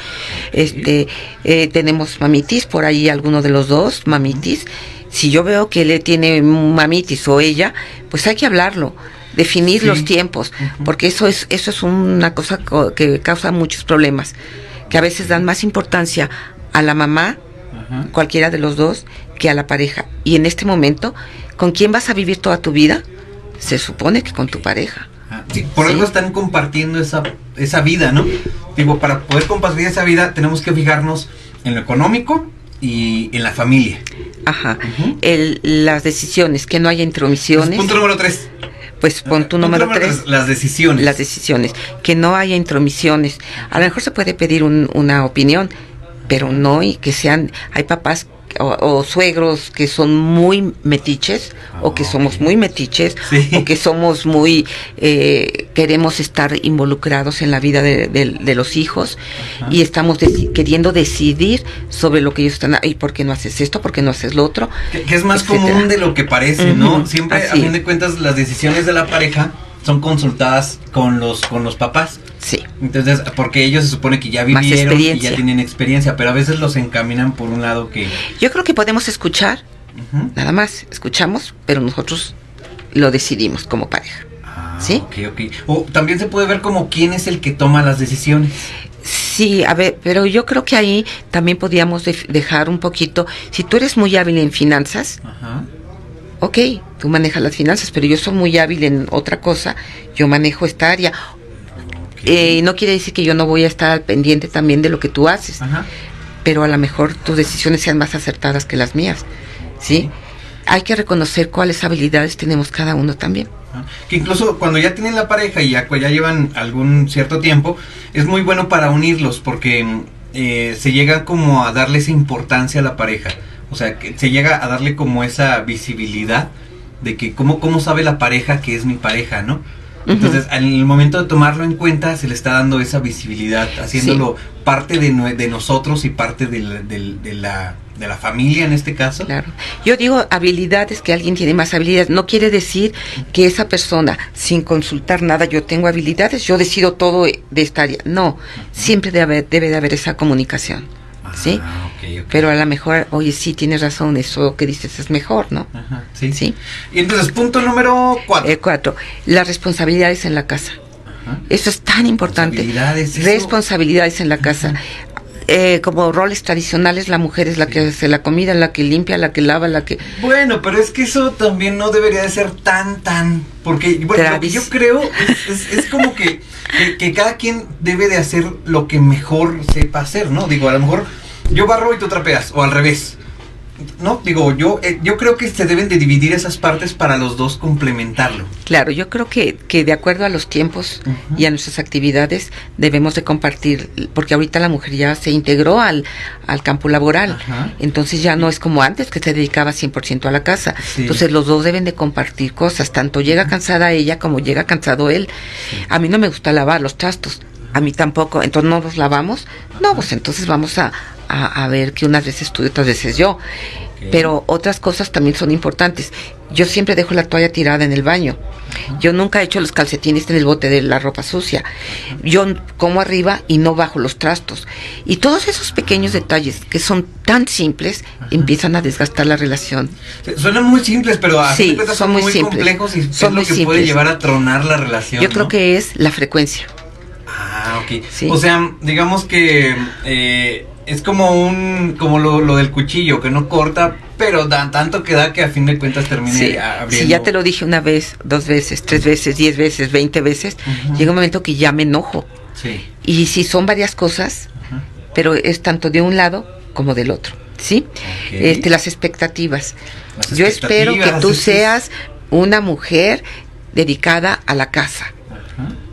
Este, eh, tenemos mamitis, por ahí alguno de los dos, mamitis. Si yo veo que él tiene mamitis o ella, pues hay que hablarlo, definir Sí. los tiempos, porque eso es, eso es una cosa co- que causa muchos problemas, que a veces dan más importancia a la mamá cualquiera de los dos que a la pareja. Y en este momento, ¿con quién vas a vivir toda tu vida? Se supone que con tu pareja. Sí, por Sí. algo están compartiendo esa, esa vida, ¿no? Digo, para poder compartir esa vida tenemos que fijarnos en lo económico y en la familia. Ajá. El, las decisiones, que no haya intromisiones. Punto número tres. Pues pon tu Punto número tres. Las decisiones. Las decisiones. Que no haya intromisiones. A lo mejor se puede pedir un- una opinión, pero no y que sean. Hay papás o, o suegros que son muy metiches o que Ah, somos muy metiches Sí. o que somos muy eh, queremos estar involucrados en la vida de, de- de los hijos Ajá. y estamos deci- queriendo decidir sobre lo que ellos están y por qué no haces esto por qué no haces lo otro Que, que es más etcétera. común de lo que parece, ¿no? Siempre, a así. fin de cuentas, las decisiones de la pareja son consultadas con los, con los papás. sí Entonces, porque ellos se supone que ya vivieron y ya tienen experiencia, pero a veces los encaminan por un lado que... yo creo que podemos escuchar nada más escuchamos pero nosotros lo decidimos como pareja Ah, ¿Sí? Ok, ok. O también se puede ver como quién es el que toma las decisiones. Sí, a ver, pero yo creo que ahí también podríamos dejar un poquito, si tú eres muy hábil en finanzas, Ajá. Ok, tú manejas las finanzas, pero yo soy muy hábil en otra cosa, yo manejo esta área. Eh, no quiere decir que yo no voy a estar pendiente también de lo que tú haces, Ajá. pero a lo mejor tus decisiones sean más acertadas que las mías, ¿sí? Hay que reconocer cuáles habilidades tenemos cada uno también. Ajá. Que incluso cuando ya tienen la pareja y ya, ya llevan algún cierto tiempo, es muy bueno para unirlos porque mm, eh, se llega como a darle esa importancia a la pareja. O sea, que se llega a darle como esa visibilidad de que cómo, cómo sabe la pareja que es mi pareja, ¿no? Entonces, en el momento de tomarlo en cuenta, se le está dando esa visibilidad, haciéndolo parte de, nosotros y parte de la, de la, familia en este caso. Claro. Yo digo habilidades, que alguien tiene más habilidades. No quiere decir que esa persona, sin consultar nada, yo tengo habilidades, yo decido todo de esta área. No, siempre debe, debe de haber esa comunicación. ¿Sí? Ah. Pero a lo mejor, oye, sí, tienes razón, eso que dices es mejor, ¿no? Ajá, sí. Sí. Y entonces, punto número cuatro. Eh, cuatro, las responsabilidades en la casa. Ajá. Eso es tan importante. Responsabilidades en la casa. Eh, como roles tradicionales, la mujer es la que hace la comida, la que limpia, la que lava, la que... Bueno, pero es que eso también no debería de ser tan, tan. Porque, bueno, lo que yo creo es, es- es como que, que, que cada quien debe de hacer lo que mejor sepa hacer, ¿no? Digo, a lo mejor yo barro y tú trapeas, o al revés. No, digo, yo, eh, yo creo que se deben de dividir esas partes para los dos complementarlo. Claro, yo creo que, que de acuerdo a los tiempos y a nuestras actividades debemos de compartir, porque ahorita la mujer ya se integró al, al campo laboral, entonces ya no es como antes que se dedicaba 100% a la casa, Sí. entonces los dos deben de compartir cosas, tanto llega cansada ella como llega cansado él. A mí no me gusta lavar los trastos, a mí tampoco, entonces no los lavamos, no, pues entonces vamos a, a, a ver que unas veces tú y otras veces yo. pero otras cosas también son importantes. Yo siempre dejo la toalla tirada en el baño. Yo nunca he hecho los calcetines en el bote de la ropa sucia. Yo como arriba y no bajo los trastos. Y todos esos pequeños detalles que son tan simples empiezan a desgastar la relación. Suenan muy simples, pero a Sí, cuentas son muy simples. complejos y Son es lo muy que puede simples. llevar a tronar la relación. Yo creo ¿no? que es la frecuencia. Ah, ok. Sí. O sea, digamos que eh, es como un, como lo, lo del cuchillo, que no corta, pero da tanto que da que a fin de cuentas termine Sí, abriendo. si ya te lo dije una vez, dos veces, tres veces, diez veces, veinte veces, llega un momento que ya me enojo. Sí. Y si son varias cosas, pero es tanto de un lado como del otro, ¿sí? Este, las expectativas. Las Yo espero que tú seas una mujer dedicada a la casa,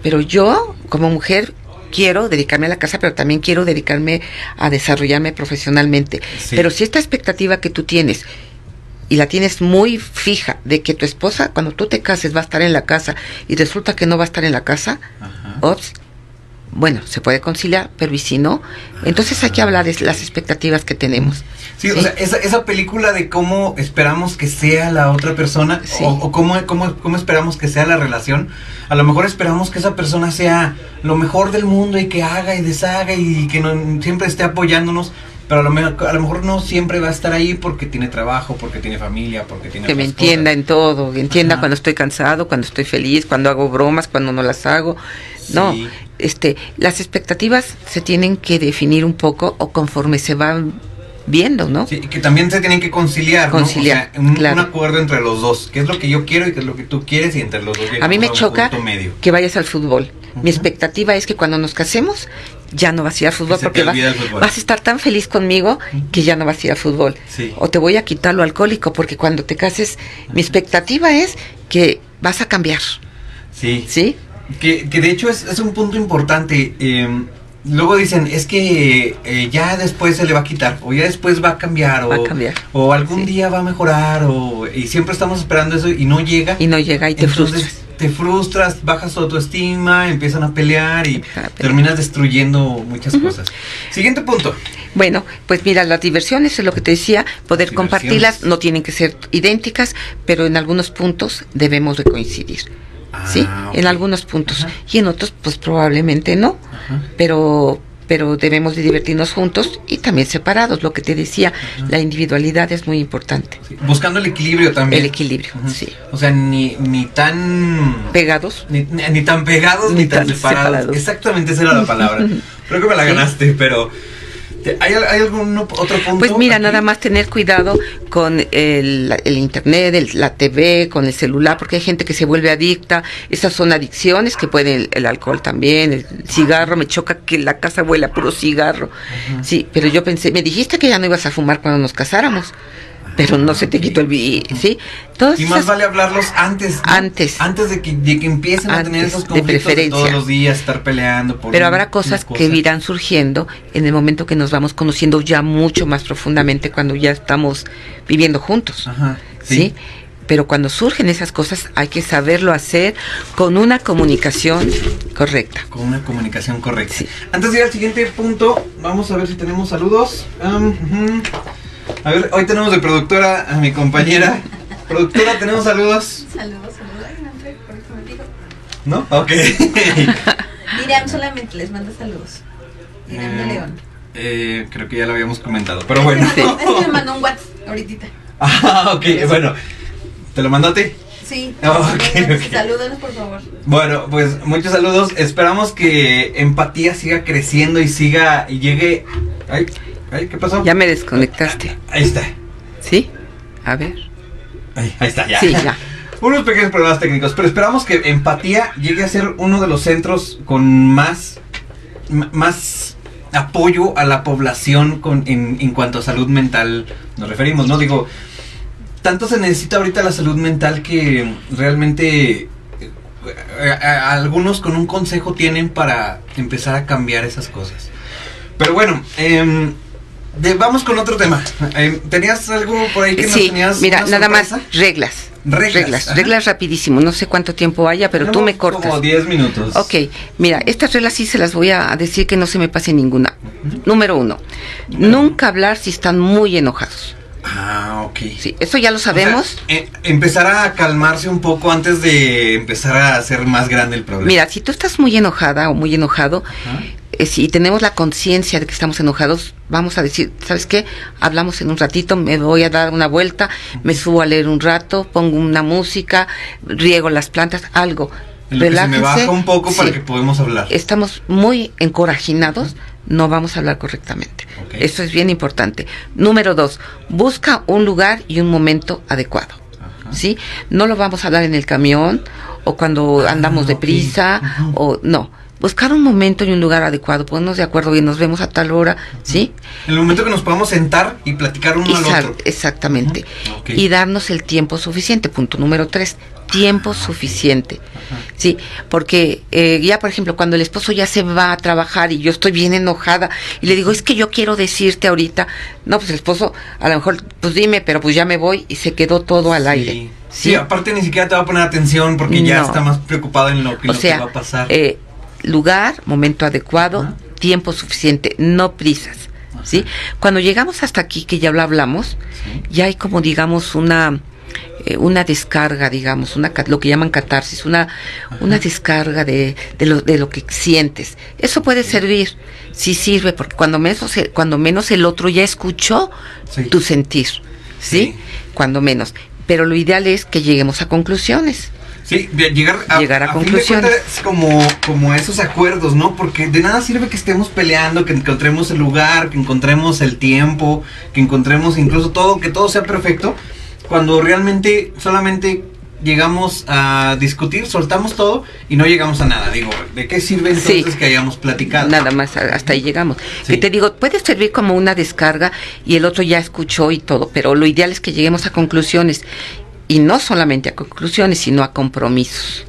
pero yo como mujer quiero dedicarme a la casa, pero también quiero dedicarme a desarrollarme profesionalmente. Sí. Pero si esta expectativa que tú tienes y la tienes muy fija de que tu esposa cuando tú te cases va a estar en la casa y resulta que no va a estar en la casa, Ajá. Ops, bueno, se puede conciliar, pero y si no, entonces hay que hablar de las expectativas que tenemos. Sí, Sí. o sea, esa, esa película de cómo esperamos que sea la otra persona Sí. o, o cómo, cómo, cómo esperamos que sea la relación, a lo mejor esperamos que esa persona sea lo mejor del mundo y que haga y deshaga y que no- siempre esté apoyándonos, pero a lo, me- a lo mejor no siempre va a estar ahí porque tiene trabajo, porque tiene familia, porque tiene... Que me entienda cosas. en todo, que entienda Ajá. cuando estoy cansado, cuando estoy feliz, cuando hago bromas, cuando no las hago. No, Sí. este, las expectativas se tienen que definir un poco o conforme se van viendo, ¿no? Sí, que también se tienen que conciliar, ¿no? Conciliar, O sea, un, claro. un acuerdo entre los dos, qué es lo que yo quiero y qué es lo que tú quieres y entre los dos A mí me llegamos un choca medio. que vayas al fútbol. Mi expectativa es que cuando nos casemos ya no vas a ir al fútbol porque fútbol. vas a estar tan feliz conmigo que ya no vas a ir al fútbol. Sí. O te voy a quitar lo alcohólico porque cuando te cases mi expectativa es que vas a cambiar, Sí. ¿sí? Que, que de hecho es, es un punto importante. eh, luego dicen, es que eh, ya después se le va a quitar, o ya después va a cambiar, o, Va a cambiar. o algún Sí. día va a mejorar, o, y siempre estamos esperando eso y no llega. Y no llega y te Entonces, frustras. Te frustras, bajas tu autoestima, empiezan a pelear y Empiezan a pelear. terminas destruyendo muchas cosas. Siguiente punto. Bueno, pues mira, las diversiones es lo que te decía, poder compartirlas, no tienen que ser idénticas, pero en algunos puntos debemos de coincidir. ¿Sí? Ah, En algunos puntos. Ajá. Y en otros, pues probablemente no. Ajá. pero pero debemos de divertirnos juntos y también separados. Lo que te decía, la individualidad es muy importante. Sí, Buscando el equilibrio también. El equilibrio, sí. O sea, ni, ni tan Pegados. Ni, ni- ni tan pegados ni, Ni tan, tan separados. separados. Exactamente esa era la palabra. Creo que me la Sí. ganaste, pero ¿te- ¿hay, hay algún otro punto? Pues mira, aquí? nada más tener cuidado con el, el internet, el- la TV, con el celular, porque hay gente que se vuelve adicta. Esas son adicciones que puede el, el alcohol también, el cigarro. Me choca que la casa huela a puro cigarro. Sí, pero yo pensé, me dijiste que ya no ibas a fumar cuando nos casáramos, pero no se te quitó el vi, ¿sí? Todas Y más esas- vale hablarlos antes. ¿no? Antes. Antes de que, de que empiecen a tener esos conflictos de, todos los días, estar peleando por Pero un- habrá cosas que irán surgiendo en el momento que nos vamos conociendo ya mucho más profundamente cuando ya estamos viviendo juntos. Ajá, ¿sí? sí. Pero cuando surgen esas cosas hay que saberlo hacer con una comunicación correcta. Con una comunicación correcta. Sí. Antes de ir al siguiente punto, vamos a ver si tenemos saludos. Um. A ver, hoy tenemos de productora a mi compañera. productora, ¿tenemos saludos? Saludos, saludos. No. Ok. Miriam solamente les manda saludos. Miriam de Eh, León. eh, creo que ya lo habíamos comentado, pero bueno. Mandó- es que me mandó un WhatsApp ahorita. ah, ok, bueno. ¿Te lo mandó a ti? Sí. Ah, ok, Vengan, ok. Salúdenos, por favor. Bueno, pues muchos saludos. Esperamos que empatía siga creciendo y siga y llegue. Ay, ay, ¿qué pasó? Ya me desconectaste. Ahí está. ¿Sí? A ver. Ahí, ahí está, ya. Sí, ya. Unos pequeños problemas técnicos, pero esperamos que empatía llegue a ser uno de los centros con más, más apoyo a la población con, en, en cuanto a salud mental nos referimos, ¿no? Digo, tanto se necesita ahorita la salud mental que realmente eh, algunos con un consejo tienen para empezar a cambiar esas cosas. Pero bueno, em, de- vamos con otro tema. Em, ¿Tenías algo por ahí que nos Sí, tenías? mira, nada más reglas. Reglas, Reglas, ajá. reglas rapidísimo. No sé cuánto tiempo haya, pero tú me cortas. Como 10 minutos. Ok, mira, estas reglas sí se las voy a decir que no se me pase ninguna. Número uno, nunca hablar si están muy enojados. Ah, ok. Sí, eso ya lo O sea, sabemos. eh, empezar a calmarse un poco antes de empezar a hacer más grande el problema. Mira, si tú estás muy enojada o muy enojado, Ajá. eh, si tenemos la conciencia de que estamos enojados, vamos a decir, ¿sabes qué? Hablamos en un ratito, me voy a dar una vuelta, me subo a leer un rato, pongo una música, riego las plantas, algo. En lo que se me baja un poco para Sí. que podamos hablar. Estamos muy encorajinados, no vamos a hablar correctamente. Eso es bien importante. Número dos, busca un lugar y un momento adecuado. Ajá. ¿sí? No lo vamos a hablar en el camión o cuando Ah, andamos ok. deprisa o no. Buscar un momento y un lugar adecuado, ponernos de acuerdo y nos vemos a tal hora, ¿sí? En el momento que nos podamos sentar y platicar uno al otro. exactamente. Y darnos el tiempo suficiente. Punto número tres, tiempo suficiente. Ajá. Sí, porque eh, ya, por ejemplo, cuando el esposo ya se va a trabajar y yo estoy bien enojada y le digo, es que yo quiero decirte ahorita, no, pues el esposo, a lo mejor, pues dime, pero pues ya me voy y se quedó todo al Sí. aire. Sí. aparte ni siquiera te va a poner atención porque ya está más preocupada en lo, que- o lo sea, que va a pasar. eh, lugar, momento adecuado, Ajá. tiempo suficiente, no prisas. ¿sí? Cuando llegamos hasta aquí, que ya lo hablamos, Sí. ya hay como digamos una eh, una descarga, digamos, una lo que llaman catarsis, una una descarga de, de lo de lo que sientes. Eso puede servir, sí sirve, porque cuando menos el- cuando menos el otro ya escuchó Sí. tu sentir, ¿sí? Sí. Cuando menos. Pero lo ideal es que lleguemos a conclusiones. Sí, llegar a, Llegar a fin de conclusiones. cuentas, como, como esos acuerdos, ¿no? Porque de nada sirve que estemos peleando, que encontremos el lugar, que encontremos el tiempo, que encontremos incluso todo, que todo sea perfecto, cuando realmente solamente llegamos a discutir, soltamos todo y no llegamos a nada. Digo, ¿de qué sirve entonces Sí. que hayamos platicado? Nada más, hasta ahí llegamos. Sí. Que te digo, puede servir como una descarga y el otro ya escuchó y todo, pero lo ideal es que lleguemos a conclusiones. Y no solamente a conclusiones, sino a compromisos.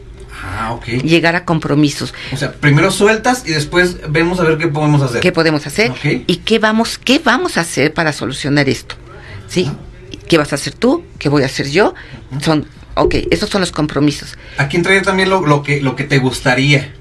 Ah, ok. Llegar a compromisos. O sea, primero sueltas y después vemos a ver qué podemos hacer. ¿Qué podemos hacer? Ok. ¿Y qué vamos, qué vamos a hacer para solucionar esto? ¿Sí? ¿Qué vas a hacer tú? ¿Qué voy a hacer yo? Son, ok, esos son los compromisos. Aquí entraría también lo, lo que, lo que te gustaría.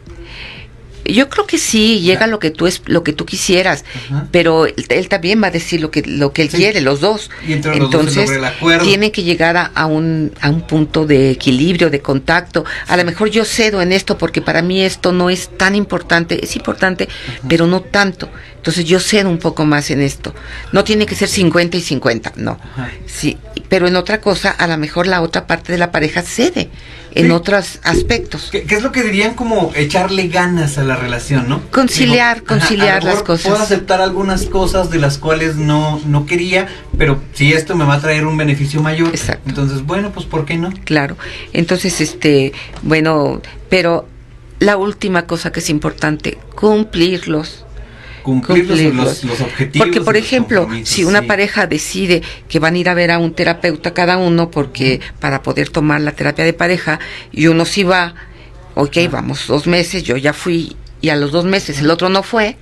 Yo creo que sí, llega lo que tú es lo que tú quisieras, Ajá. pero él, él también va a decir lo que lo que él Sí. quiere, los dos. Y entre los dos Entonces, acuerdo. tienen que llegar a, a un a un punto de equilibrio, de contacto. A lo mejor yo cedo en esto porque para mí esto no es tan importante, es importante, pero no tanto. Entonces yo cedo un poco más en esto. No tiene que ser 50 y 50, no. Ajá. Sí, pero en otra cosa, a lo mejor la otra parte de la pareja cede en Sí. otros aspectos. ¿Qué, qué es lo que dirían como echarle ganas a la relación, no? Conciliar, Digo, conciliar a lo las cosas. Puedo aceptar algunas cosas de las cuales no, no quería, pero si esto me va a traer un beneficio mayor, Exacto. entonces, bueno, pues ¿por qué no? Claro. Entonces, este, bueno, pero la última cosa que es importante, cumplirlos. Cumplir los, los- objetivos. Porque, por ejemplo, si una sí. pareja decide que van a ir a ver a un terapeuta cada uno, porque para poder tomar la terapia de pareja, y uno sí va, ok, vamos dos meses, yo ya fui, y a los dos meses el otro no fue,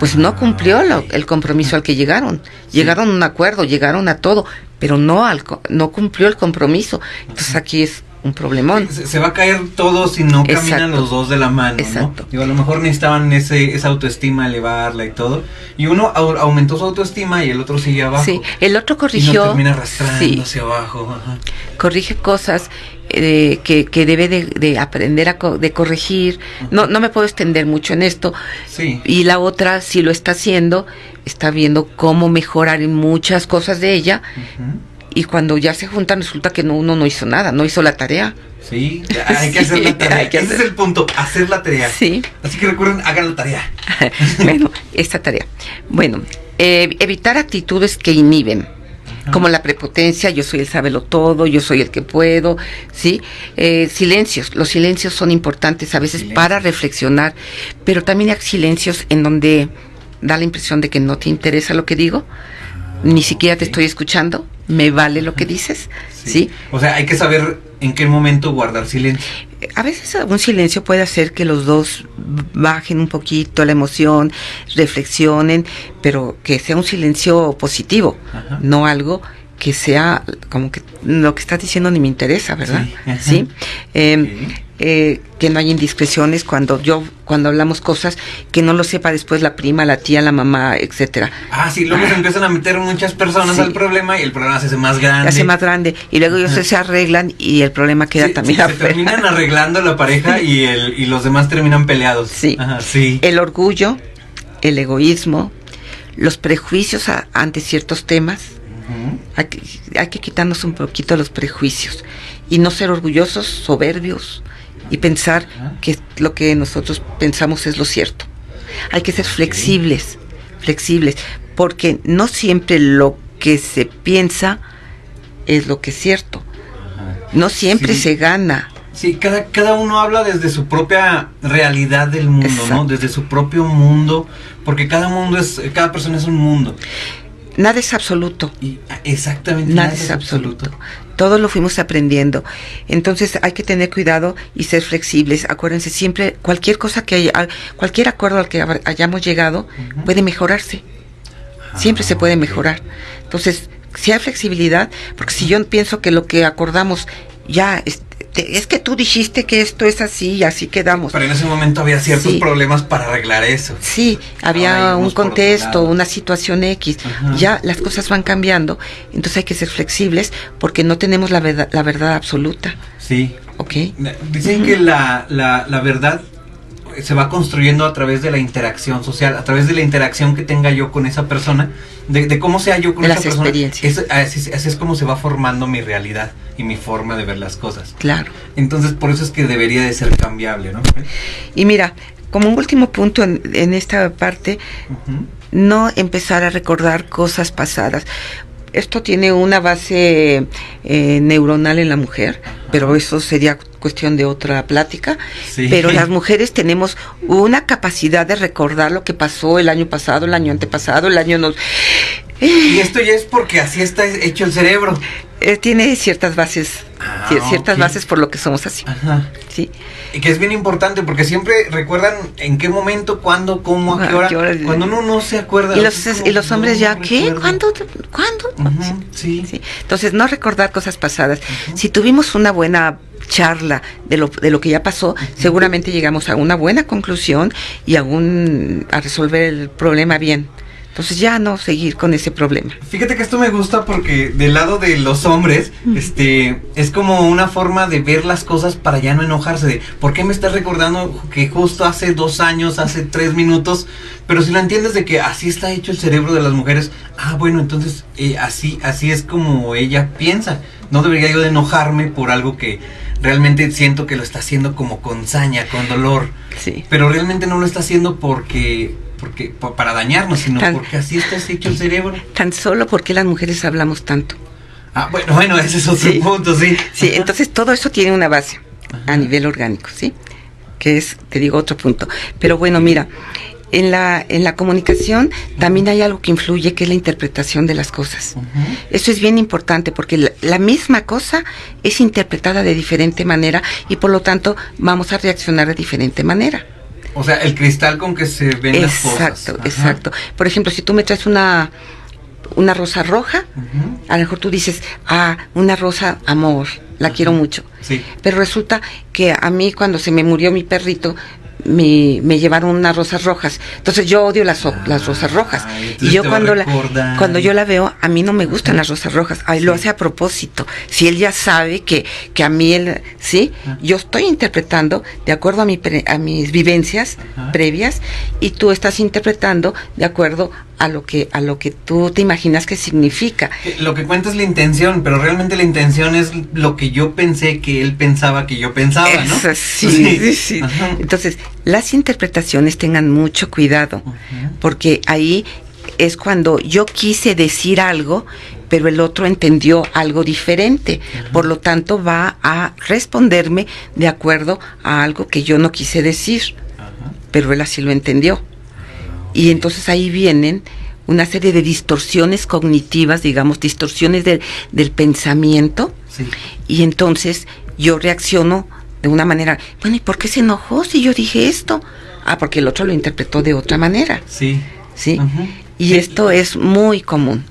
pues no cumplió lo- el compromiso al que llegaron. Llegaron a un acuerdo, llegaron a todo, pero no al, no cumplió el compromiso. Entonces aquí es un problemón. Se, se va a caer todo si no caminan Exacto. los dos de la mano, Exacto. ¿no? Digo, a lo mejor necesitaban ese, esa autoestima, elevarla y todo. Y uno au- aumentó su autoestima y el otro sigue abajo. Sí, el otro Y corrigió. no termina arrastrando sí, hacia abajo. ajá. corrige cosas eh, que, que debe de, de aprender a co- de corregir. No, no me puedo extender mucho en esto. Sí. Y la otra, si lo está haciendo, está viendo cómo mejorar en muchas cosas de ella. Ujú. Y cuando ya se juntan, resulta que no, uno no hizo nada, no hizo la tarea. Sí, hay que hacer la tarea. hay que Ese hacer. es el punto, hacer la tarea. Sí. Así que recuerden, hagan la tarea. bueno, esta tarea. Bueno, eh, evitar actitudes que inhiben. Como la prepotencia, yo soy el sábelo todo, yo soy el que puedo, ¿sí? Eh, silencios, los silencios son importantes a veces para reflexionar, pero también hay silencios en donde da la impresión de que no te interesa lo que digo, ni siquiera te estoy escuchando, me vale lo que dices, ¿sí? O sea, hay que saber en qué momento guardar silencio. A veces un silencio puede hacer que los dos bajen un poquito la emoción, reflexionen, pero que sea un silencio positivo, Ajá. no algo que sea como que lo que estás diciendo ni me interesa, ¿verdad? Sí. Sí. Eh, Ok. Eh, que no hay indiscreciones cuando yo cuando hablamos cosas que no lo sepa después la prima, la tía, la mamá, etcétera. Ah, sí, luego se empiezan a meter muchas personas al problema y el problema se hace más grande. Se hace más grande y luego ellos se arreglan y el problema queda también. se terminan arreglando la pareja y el y los demás terminan peleados. Sí. sí. El orgullo, el egoísmo, los prejuicios ante ciertos temas. hay, que, hay que quitarnos un poquito los prejuicios y no ser orgullosos, soberbios, y pensar que lo que nosotros pensamos es lo cierto. Hay que ser flexibles, flexibles, porque no siempre lo que se piensa es lo que es cierto. No siempre se gana. Sí, cada, cada uno habla desde su propia realidad del mundo, ¿no? Desde su propio mundo, porque cada mundo es, cada persona es un mundo. Nada es absoluto. exactamente. Nada, es absoluto. Todo lo fuimos aprendiendo. Entonces hay que tener cuidado y ser flexibles. Acuérdense, siempre cualquier cosa que haya, cualquier acuerdo al que hayamos llegado puede mejorarse. Siempre se puede mejorar. Entonces, si hay flexibilidad, porque si yo pienso que lo que acordamos ya es que tú dijiste que esto es así y así quedamos. Pero en ese momento había ciertos problemas para arreglar eso. Sí, había un contexto, una situación X. Ya las cosas van cambiando, entonces hay que ser flexibles porque no tenemos la verdad, la verdad absoluta. Sí. Ok. Dicen que la, la, la verdad se va construyendo a través de la interacción social, a través de la interacción que tenga yo con esa persona, de, cómo sea yo con esa persona. Es, así, así, es como se va formando mi realidad y mi forma de ver las cosas. Claro. Entonces, por eso es que debería de ser cambiable, ¿no? Y mira, como un último punto en, esta parte, no empezar a recordar cosas pasadas. Esto tiene una base eh, neuronal en la mujer, pero eso sería cuestión de otra plática, pero las mujeres tenemos una capacidad de recordar lo que pasó el año pasado, el año antepasado, el año no... Y esto ya es porque así está hecho el cerebro. Eh, tiene ciertas bases, ah, ciertas bases por lo que somos así. Ajá. Sí. Y que es bien importante porque siempre recuerdan en qué momento, cuándo, cómo, a qué hora. Cuando uno no se acuerda. Y los, y los hombres ya, ¿qué? ¿Cuándo? ¿Cuándo? sí. sí. Entonces, no recordar cosas pasadas. Si tuvimos una buena charla de lo, de lo que ya pasó, seguramente llegamos a una buena conclusión y a, un, a resolver el problema bien. Entonces ya no seguir con ese problema. Fíjate que esto me gusta porque del lado de los hombres, este, es como una forma de ver las cosas para ya no enojarse de, ¿por qué me estás recordando que justo hace dos años, hace tres minutos? Pero si lo entiendes de que así está hecho el cerebro de las mujeres, ah, bueno, entonces eh, así, así es como ella piensa. No debería yo de enojarme por algo que realmente siento que lo está haciendo como con saña, con dolor. Sí. Pero realmente no lo está haciendo porque porque para dañarnos, sino porque así está hecho el cerebro. Tan solo porque las mujeres hablamos tanto. Ah, bueno, bueno, ese es otro punto, sí. Sí, entonces todo eso tiene una base a nivel orgánico, ¿sí? Que es, te digo, otro punto. Pero bueno, mira, en la, en la comunicación también hay algo que influye, que es la interpretación de las cosas. Eso es bien importante porque la, misma cosa es interpretada de diferente manera y por lo tanto vamos a reaccionar de diferente manera. O sea, el cristal con que se ven las cosas. Exacto, exacto. Por ejemplo, si tú me traes una, una rosa roja, a lo mejor tú dices, ah, una rosa amor, la quiero mucho. Sí. Pero resulta que a mí cuando se me murió mi perrito, me, me, llevaron unas rosas rojas. Entonces yo odio las, las rosas rojas. Y yo cuando la, cuando yo la veo, a mí no me gustan las rosas rojas. Ahí lo hace a propósito. Si él ya sabe que, que a mí él, sí, yo estoy interpretando de acuerdo a, mi, a mis vivencias previas y tú estás interpretando de acuerdo a lo que a lo que tú te imaginas que significa. Eh, lo que cuenta es la intención, pero realmente la intención es lo que yo pensé que él pensaba que yo pensaba, ¿no? sí, sí, sí. Entonces, las interpretaciones tengan mucho cuidado, porque ahí es cuando yo quise decir algo, pero el otro entendió algo diferente. Por lo tanto, va a responderme de acuerdo a algo que yo no quise decir, pero él así lo entendió. Y entonces ahí vienen una serie de distorsiones cognitivas, digamos, distorsiones del pensamiento. Y entonces yo reacciono de una manera, bueno, ¿y por qué se enojó si yo dije esto? Ah, porque el otro lo interpretó de otra manera. Sí. Sí. Y esto es muy común.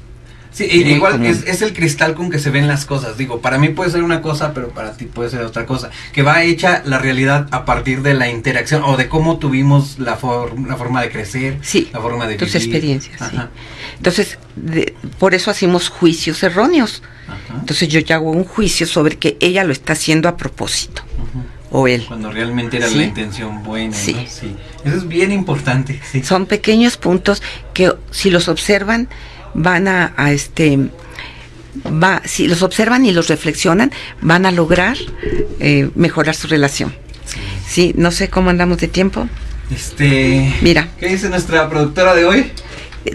Sí, igual es, es el cristal con que se ven las cosas. Digo, para mí puede ser una cosa, pero para ti puede ser otra cosa. Que va hecha la realidad a partir de la interacción o de cómo tuvimos la, for- la forma de crecer, Sí, la forma de tus vivir. experiencias, sí. Entonces, de- por eso hacemos juicios erróneos. ajá, Entonces yo ya hago un juicio sobre que ella lo está haciendo a propósito, o él. Cuando realmente era Sí. la intención buena. Sí. ¿no? sí. Eso es bien importante. Son pequeños puntos que si los observan van a, a, este va si los observan y los reflexionan van a lograr eh, mejorar su relación. Sí, no sé cómo andamos de tiempo. Este. Mira. ¿Qué dice nuestra productora de hoy?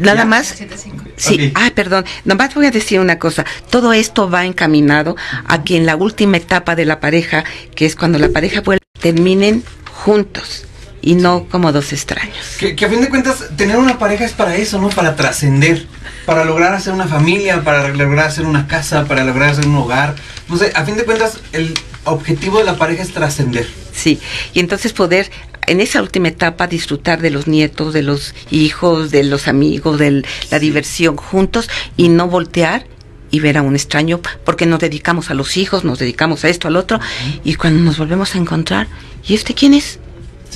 Nada Ya. más 7.5. Sí, Ok. ah, perdón, nomás voy a decir una cosa. Todo esto va encaminado a que en la última etapa de la pareja, que es cuando la pareja vuelve, terminen juntos y no como dos extraños. Que, que a fin de cuentas, tener una pareja es para eso, ¿no? Para trascender, para lograr hacer una familia, para lograr hacer una casa, para lograr hacer un hogar. No sé, a fin de cuentas, el objetivo de la pareja es trascender. Sí, y entonces poder en esa última etapa disfrutar de los nietos, de los hijos, de los amigos, de la diversión juntos y no voltear y ver a un extraño porque nos dedicamos a los hijos, nos dedicamos a esto, al otro y cuando nos volvemos a encontrar, ¿y este quién es?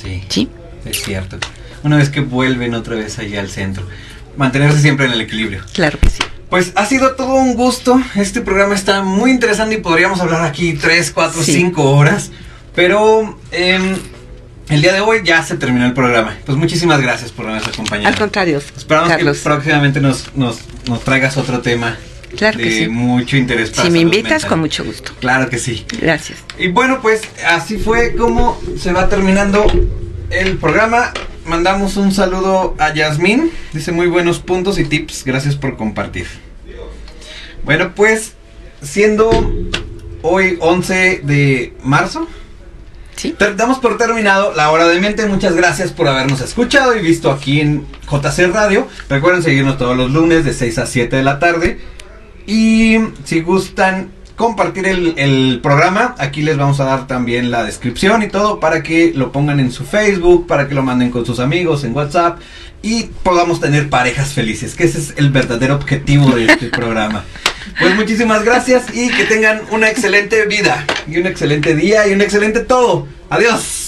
Sí, ¿Sí? es cierto. Una vez que vuelven otra vez allá al centro. Mantenerse siempre en el equilibrio. Claro que sí. Pues ha sido todo un gusto. Este programa está muy interesante y podríamos hablar aquí 3, 4, Sí. 5 horas. Pero em, el día de hoy ya se terminó el programa. Pues muchísimas gracias por habernos acompañado. Al contrario, Esperamos Carlos. que próximamente nos, nos, nos traigas otro tema Claro que sí. mucho interés para Si me invitas, mental. con mucho gusto. Claro que sí. Gracias. Y bueno, pues así fue como se va terminando el programa. Mandamos un saludo a Yasmín. Dice muy buenos puntos y tips. Gracias por compartir. Bueno, pues siendo hoy 11 de marzo, ¿Sí? damos por terminado la hora de mente. Muchas gracias por habernos escuchado y visto aquí en JC Radio. Recuerden seguirnos todos los lunes de 6 a 7 de la tarde. Y si gustan compartir el, el programa, aquí les vamos a dar también la descripción y todo para que lo pongan en su Facebook, para que lo manden con sus amigos en WhatsApp y podamos tener parejas felices, que ese es el verdadero objetivo de este programa. Pues muchísimas gracias y que tengan una excelente vida y un excelente día y un excelente todo. Adiós.